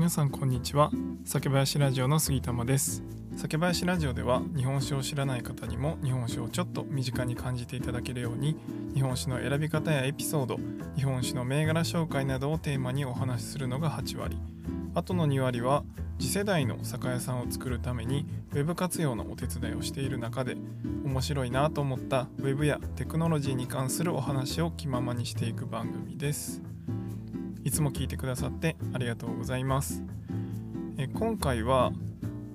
皆さんこんにちは。酒林ラジオの杉玉です。酒林ラジオでは日本酒を知らない方にも日本酒をちょっと身近に感じていただけるように日本酒の選び方やエピソード日本酒の銘柄紹介などをテーマにお話しするのが8割。あとの2割は次世代の酒屋さんを作るために Web 活用のお手伝いをしている中で面白いなと思った Web やテクノロジーに関するお話を気ままにしていく番組です。いつも聞いてくださってありがとうございます。え今回は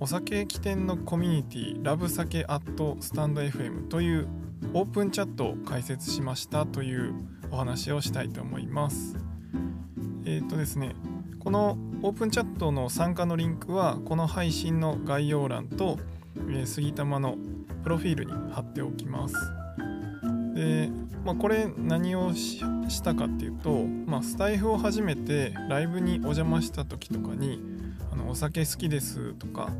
お酒起点のコミュニティラブ酒アットスタンド FM というオープンチャットを開設しましたというお話をしたいと思います。えっ、ー、とですねこのオープンチャットの参加のリンクはこの配信の概要欄と、えー、杉玉のプロフィールに貼っておきます。で、まあ、これ何をしたかっていうと、まあ、スタイフを始めてライブにお邪魔した時とかにあのお酒好きですとか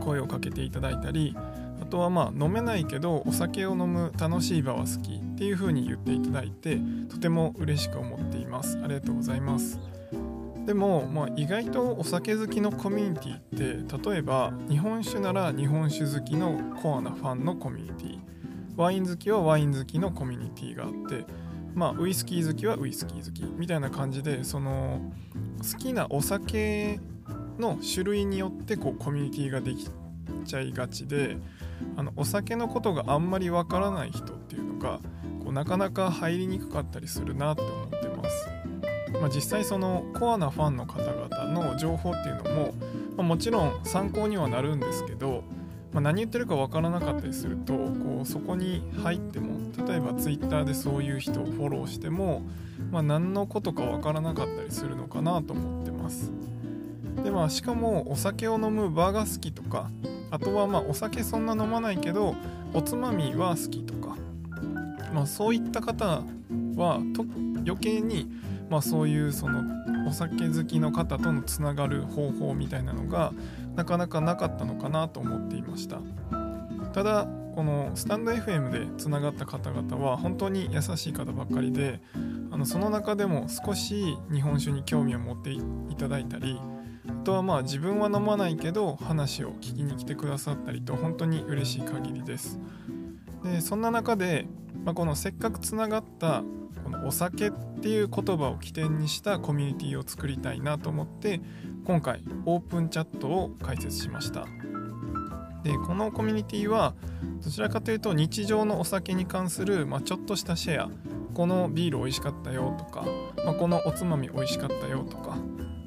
声をかけていただいたりあとはまあ飲めないけどお酒を飲む楽しい場は好きっていう風に言っていただいてとても嬉しく思っています。ありがとうございます。でも、まあ、意外とお酒好きのコミュニティって例えば日本酒なら日本酒好きのコアなファンのコミュニティ。ワイン好きはワイン好きのコミュニティがあってまあウイスキー好きはウイスキー好きみたいな感じでその好きなお酒の種類によってこうコミュニティができちゃいがちであのお酒のことがあんまりわからない人っていうのがこうなかなか入りにくかったりするなって思ってます。まあ、実際そのコアなファンの方々の情報っていうのも、まあ、もちろん参考にはなるんですけど、まあ、何言ってるかわからなかったりするとこうそこに入っても例えば Twitter でそういう人をフォローしても、まあ、何のことかわからなかったりするのかなと思ってます。でまあしかもお酒を飲む場が好きとかあとはまあお酒そんな飲まないけどおつまみは好きとか、まあ、そういった方はと余計に、まあ、そういうそのお酒好きの方とのつながる方法みたいなのがなかなかなかったのかなと思っていました。ただこのスタンド FM でつながった方々は本当に優しい方ばっかりであのその中でも少し日本酒に興味を持っていただいたりあとはまあ自分は飲まないけど話を聞きに来てくださったりと本当に嬉しい限りです。でそんな中で、まあ、このせっかくつながったこのお酒っていう言葉を起点にしたコミュニティを作りたいなと思って今回オープンチャットを開設しましたでこのコミュニティはどちらかというと日常のお酒に関する、まあ、ちょっとしたシェアこのビール美味しかったよとか、まあ、このおつまみ美味しかったよとか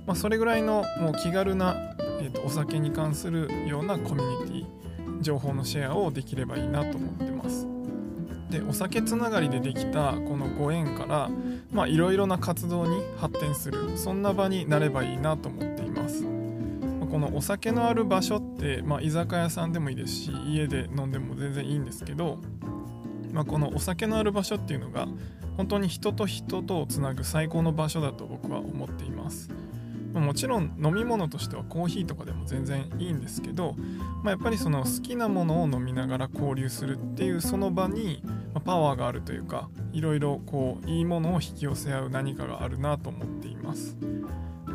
まあ、それぐらいのもう気軽な、えーと、お酒に関するようなコミュニティ情報のシェアをできればいいなと思って。でお酒つながりでできたこのご縁からいろいろな活動に発展するそんな場になればいいなと思っています。このお酒のある場所って、まあ、居酒屋さんでもいいですし家で飲んでも全然いいんですけど、まあ、このお酒のある場所っていうのが本当に人と人とをつなぐ最高の場所だと僕は思っています。もちろん飲み物としてはコーヒーとかでも全然いいんですけど、まあ、やっぱりその好きなものを飲みながら交流するっていうその場にパワーがあるというかいろいろこういいものを引き寄せ合う何かがあるなと思っています。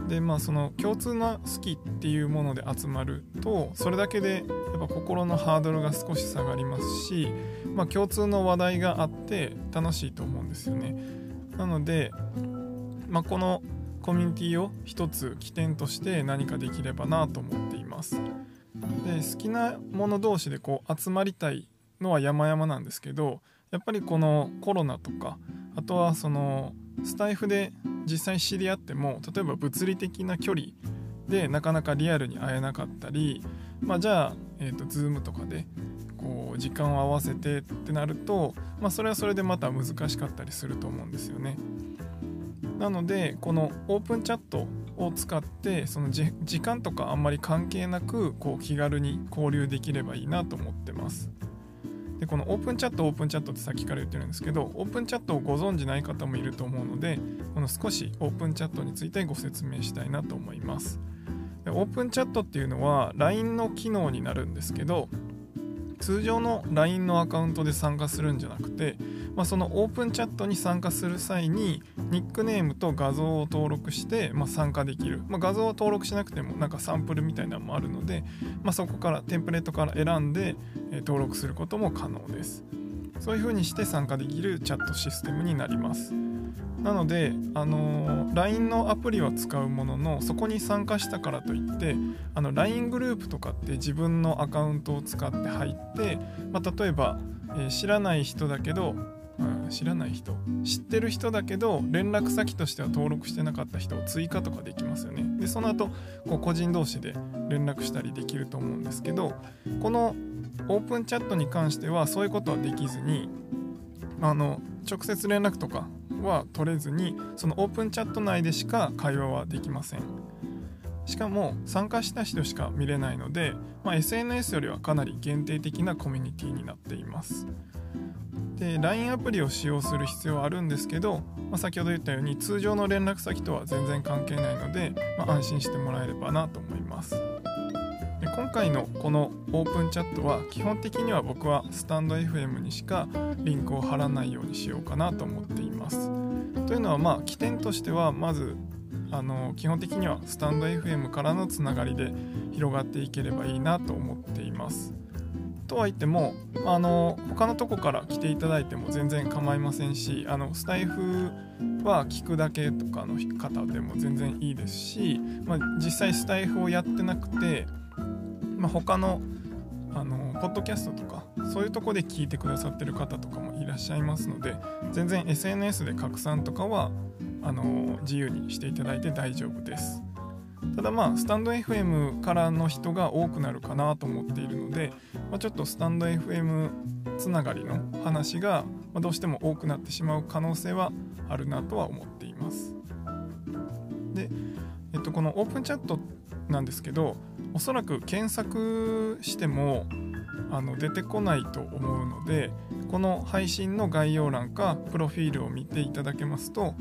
でまあその共通な好きっていうもので集まるとそれだけでやっぱ心のハードルが少し下がりますし、まあ、共通の話題があって楽しいと思うんですよね。なので、まあ、このコミュニティを一つ起点として何かできればなと思っていますで好きなもの同士でこう集まりたいのは山々なんですけどやっぱりこのコロナとかあとはそのスタイフで実際知り合っても例えば物理的な距離でなかなかリアルに会えなかったり、まあ、じゃあ、えーと、Zoom とかでこう時間を合わせてってなると、まあ、それはそれでまた難しかったりすると思うんですよね。なのでこのオープンチャットを使ってその時間とかあんまり関係なくこう気軽に交流できればいいなと思ってます。でこのオープンチャットオープンチャットってさっきから言ってるんですけどオープンチャットをご存じない方もいると思うのでこの少しオープンチャットについてご説明したいなと思います。でオープンチャットっていうのは LINE の機能になるんですけど通常の LINE のアカウントで参加するんじゃなくて、まあ、そのオープンチャットに参加する際にニックネームと画像を登録して、まあ、参加できる、まあ、画像は登録しなくてもなんかサンプルみたいなのもあるので、まあ、そこからテンプレートから選んで、え登録することも可能です。そういう風にして参加できるチャットシステムになります。なので、あのー、LINE のアプリは使うもののそこに参加したからといってあの LINE グループとかって自分のアカウントを使って入って、まあ、例えば、えー、知らない人だけどうん、知らない人。知ってる人だけど連絡先としては登録してなかった人を追加とかできますよね。でその後こう個人同士で連絡したりできると思うんですけどこのオープンチャットに関してはそういうことはできずにあの直接連絡とかは取れずにそのオープンチャット内でしか会話はできません。しかも参加した人しか見れないので、まあ、SNS よりはかなり限定的なコミュニティになっています。で LINE アプリを使用する必要はあるんですけど、まあ、先ほど言ったように通常の連絡先とは全然関係ないので、まあ、安心してもらえればなと思います。で今回のこのオープンチャットは基本的には僕はスタンド FM にしかリンクを貼らないようにしようかなと思っています。というのはまあ起点としてはまずあの基本的にはスタンド FM からのつながりで広がっていければいいなと思っています。とは言ってもあの他のとこから来ていただいても全然構いませんしあのスタイフは聞くだけとかの方でも全然いいですし、まあ、実際スタイフをやってなくて、まあ、他のあのポッドキャストとかそういうとこで聞いてくださってる方とかもいらっしゃいますので全然 SNS で拡散とかはあの自由にしていただいて大丈夫です。ただまあスタンド FM からの人が多くなるかなと思っているので、まあ、ちょっとスタンド FM つながりの話がどうしても多くなってしまう可能性はあるなとは思っています。で、えっと、このオープンチャットなんですけどおそらく検索してもあの出てこないと思うのでこの配信の概要欄かプロフィールを見ていただけますと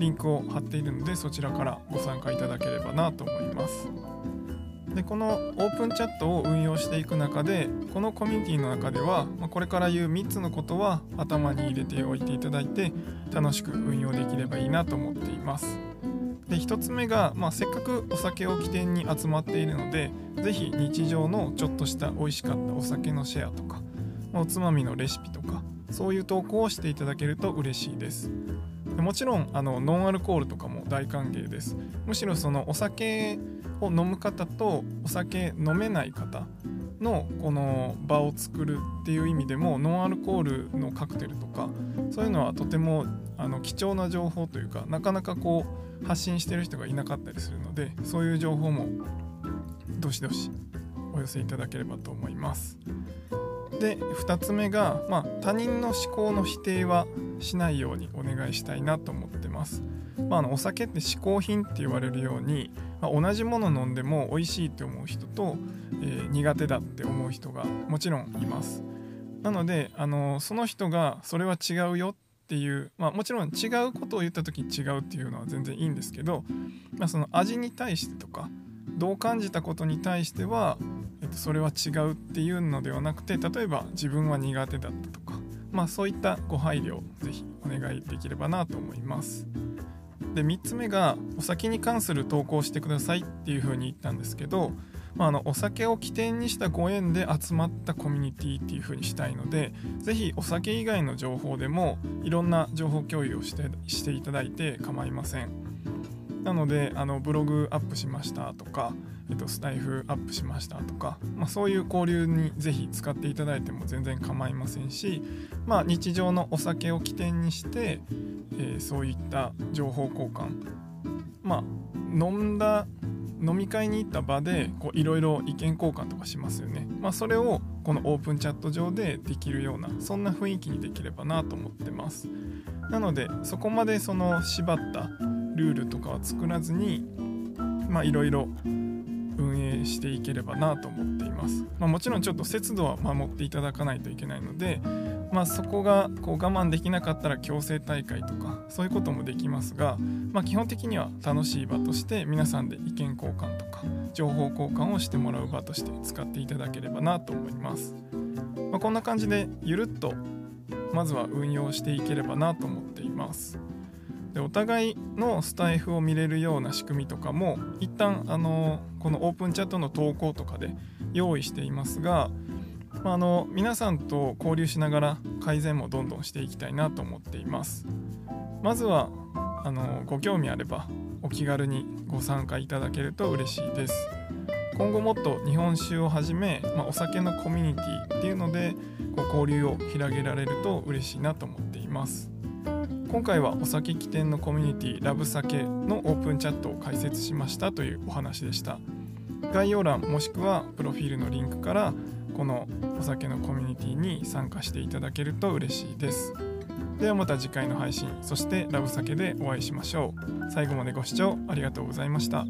リンクを貼っているのでそちらからご参加いただければなと思います。でこのオープンチャットを運用していく中でこのコミュニティの中では、これから言う3つのことは頭に入れておいていただいて楽しく運用できればいいなと思っています。で1つ目が、まあ、せっかくお酒を起点に集まっているので是非日常のちょっとした美味しかったお酒のシェアとかおつまみのレシピとかそういう投稿をしていただけると嬉しいです。もちろんあのノンアルコールとかも大歓迎ですむしろそのお酒を飲む方とお酒飲めない方のこの場を作るっていう意味でもノンアルコールのカクテルとかそういうのはとてもあの貴重な情報というかなかなかこう発信してる人がいなかったりするのでそういう情報もどしどしお寄せいただければと思います。で2つ目が、まあ、他人の思考の否定はしないようにお願いしたいなと思ってます。まあ、あのお酒って嗜好品って言われるように、まあ、同じもの飲んでも美味しいって思う人と、えー、苦手だって思う人がもちろんいます。なのであのその人がそれは違うよっていう、まあ、もちろん違うことを言った時に違うっていうのは全然いいんですけど、まあ、その味に対してとかどう感じたことに対してはえっと、それは違うっていうのではなくて例えば自分は苦手だったとか、まあ、そういったご配慮ぜひお願いできればなと思います。で3つ目がお酒に関する投稿してくださいっていうふうに言ったんですけど、まあ、あのお酒を起点にしたご縁で集まったコミュニティっていうふうにしたいのでぜひお酒以外の情報でもいろんな情報共有をしてしていただいて構いませんなのであのブログアップしましたとかえっと、スタイフアップしましたとか、まあ、そういう交流にぜひ使っていただいても全然構いませんし、まあ、日常のお酒を起点にして、えー、そういった情報交換まあ飲んだ飲み会に行った場でいろいろ意見交換とかしますよね、まあ、それをこのオープンチャット上でできるようなそんな雰囲気にできればなと思ってます。なのでそこまでその縛ったルールとかは作らずにまあいろいろ運営していければなと思っています、まあ、もちろんちょっと節度は守っていただかないといけないので、まあ、そこがこう我慢できなかったら強制大会とかそういうこともできますが、まあ、基本的には楽しい場として皆さんで意見交換とか情報交換をしてもらう場として使っていただければなと思います、ま、こんな感じでゆるっとまずは運用していければなと思っています。でお互いのスタイフを見れるような仕組みとかも一旦あのこのオープンチャットの投稿とかで用意していますが、まあ、あの皆さんと交流しながら改善もどんどんしていきたいなと思っています。まずはあのご興味あればお気軽にご参加いただけると嬉しいです。今後もっと日本酒をはじめ、まあ、お酒のコミュニティっていうのでこう交流を広げられると嬉しいなと思っています。今回はお酒起点のコミュニティラブ酒のオープンチャットを開設しましたというお話でした。概要欄もしくはプロフィールのリンクからこのお酒のコミュニティに参加していただけると嬉しいです。ではまた次回の配信そしてラブ酒でお会いしましょう。最後までご視聴ありがとうございました。